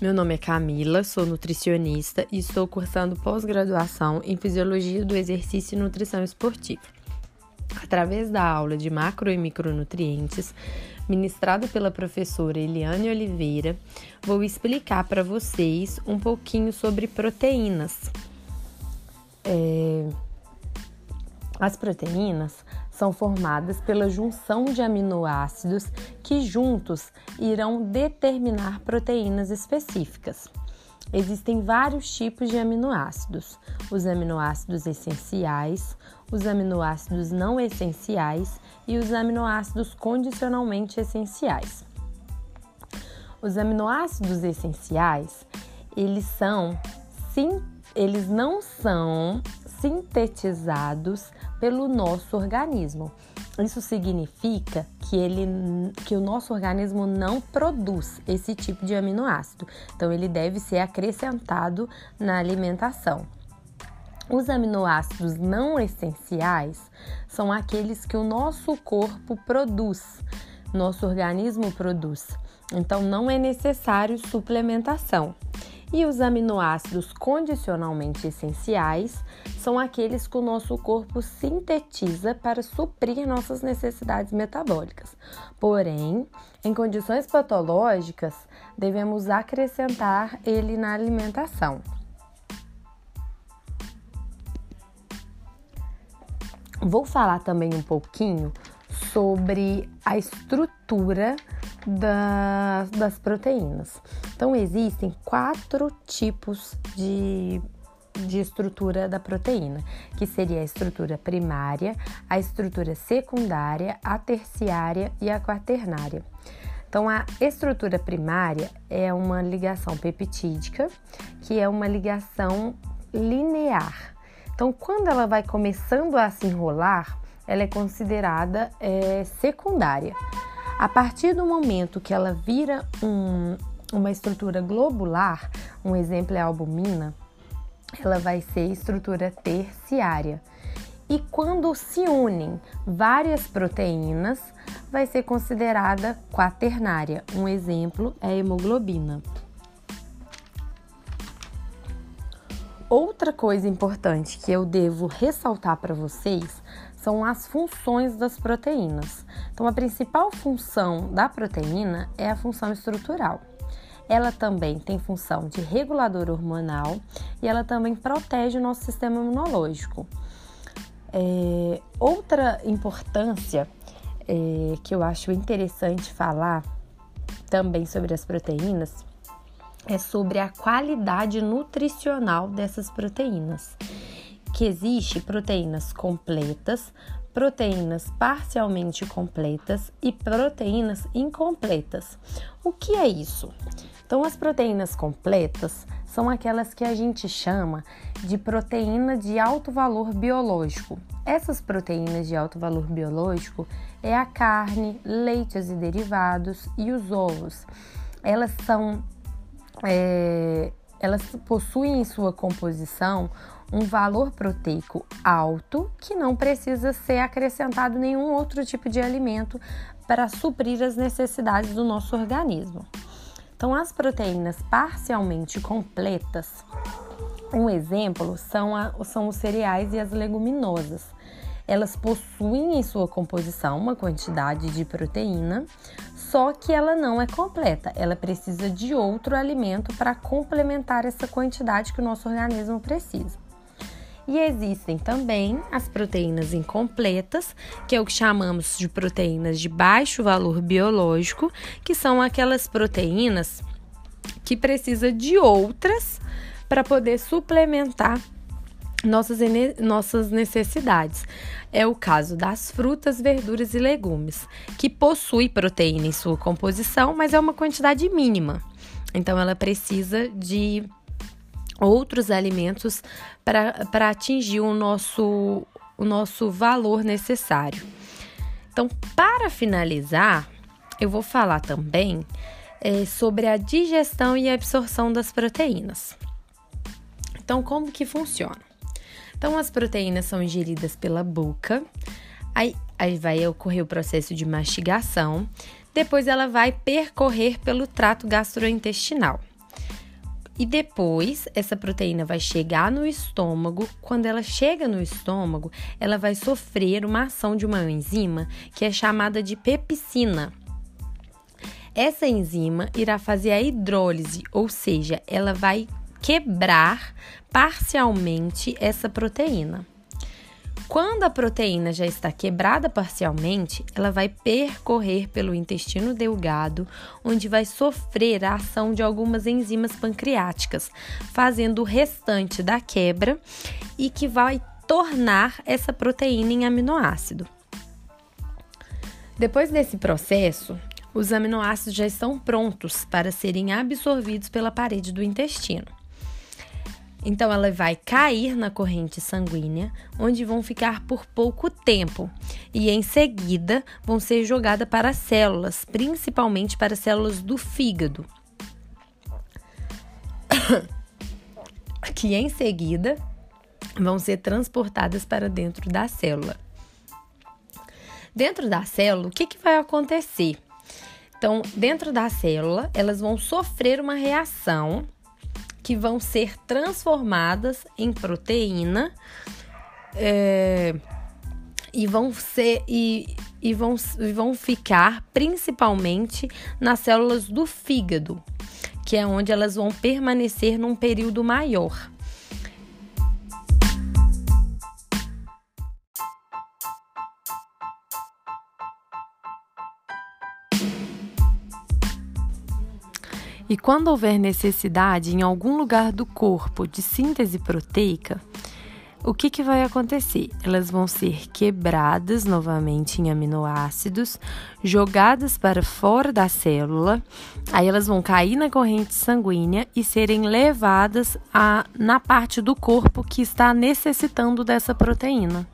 Meu nome é Camila, sou nutricionista e estou cursando pós-graduação em Fisiologia do Exercício e Nutrição Esportiva. Através da aula de macro e micronutrientes, ministrada pela professora Eliane Oliveira, vou explicar para vocês um pouquinho sobre proteínas. É... As proteínas são formadas pela junção de aminoácidos que juntos irão determinar proteínas específicas. Existem vários tipos de aminoácidos: os aminoácidos essenciais, os aminoácidos não essenciais e os aminoácidos condicionalmente essenciais. Os aminoácidos essenciais, eles são sim, eles não são sintetizados pelo nosso organismo. Isso significa que, ele, que o nosso organismo não produz esse tipo de aminoácido, então ele deve ser acrescentado na alimentação. Os aminoácidos não essenciais são aqueles que o nosso corpo produz, nosso organismo produz, então não é necessário suplementação. E os aminoácidos condicionalmente essenciais são aqueles que o nosso corpo sintetiza para suprir nossas necessidades metabólicas. Porém, em condições patológicas, devemos acrescentar ele na alimentação. Vou falar também um pouquinho sobre a estrutura da, das proteínas. Então, existem quatro tipos de, de estrutura da proteína, que seria a estrutura primária, a estrutura secundária, a terciária e a quaternária. Então, a estrutura primária é uma ligação peptídica, que é uma ligação linear. Então, quando ela vai começando a se enrolar, ela é considerada é, secundária. A partir do momento que ela vira um, uma estrutura globular, um exemplo é a albumina, ela vai ser estrutura terciária. E quando se unem várias proteínas, vai ser considerada quaternária. Um exemplo é a hemoglobina. Outra coisa importante que eu devo ressaltar para vocês são as funções das proteínas. Então, a principal função da proteína é a função estrutural. Ela também tem função de regulador hormonal e ela também protege o nosso sistema imunológico. É, outra importância é, que eu acho interessante falar também sobre as proteínas é sobre a qualidade nutricional dessas proteínas que existe proteínas completas, proteínas parcialmente completas e proteínas incompletas. O que é isso? Então, as proteínas completas são aquelas que a gente chama de proteína de alto valor biológico. Essas proteínas de alto valor biológico é a carne, leites e derivados e os ovos. Elas são é, elas possuem em sua composição um valor proteico alto que não precisa ser acrescentado nenhum outro tipo de alimento para suprir as necessidades do nosso organismo. Então, as proteínas parcialmente completas, um exemplo são, a, são os cereais e as leguminosas. Elas possuem em sua composição uma quantidade de proteína, só que ela não é completa. Ela precisa de outro alimento para complementar essa quantidade que o nosso organismo precisa. E existem também as proteínas incompletas, que é o que chamamos de proteínas de baixo valor biológico, que são aquelas proteínas que precisa de outras para poder suplementar nossas, nossas necessidades. É o caso das frutas, verduras e legumes, que possui proteína em sua composição, mas é uma quantidade mínima. Então, ela precisa de outros alimentos para atingir o nosso, o nosso valor necessário. Então, para finalizar, eu vou falar também é, sobre a digestão e absorção das proteínas. Então, como que funciona? Então, as proteínas são ingeridas pela boca, aí, aí vai ocorrer o processo de mastigação, depois ela vai percorrer pelo trato gastrointestinal. E depois, essa proteína vai chegar no estômago. Quando ela chega no estômago, ela vai sofrer uma ação de uma enzima que é chamada de pepsina. Essa enzima irá fazer a hidrólise, ou seja, ela vai quebrar parcialmente essa proteína. Quando a proteína já está quebrada parcialmente, ela vai percorrer pelo intestino delgado, onde vai sofrer a ação de algumas enzimas pancreáticas, fazendo o restante da quebra e que vai tornar essa proteína em aminoácido. Depois desse processo, os aminoácidos já estão prontos para serem absorvidos pela parede do intestino. Então, ela vai cair na corrente sanguínea, onde vão ficar por pouco tempo e em seguida vão ser jogadas para as células, principalmente para as células do fígado. Que em seguida vão ser transportadas para dentro da célula. Dentro da célula, o que, que vai acontecer? Então, dentro da célula, elas vão sofrer uma reação que vão ser transformadas em proteína é, e vão ser e, e vão, e vão ficar principalmente nas células do fígado, que é onde elas vão permanecer num período maior. E quando houver necessidade em algum lugar do corpo de síntese proteica, o que, que vai acontecer? Elas vão ser quebradas novamente em aminoácidos, jogadas para fora da célula, aí elas vão cair na corrente sanguínea e serem levadas a, na parte do corpo que está necessitando dessa proteína.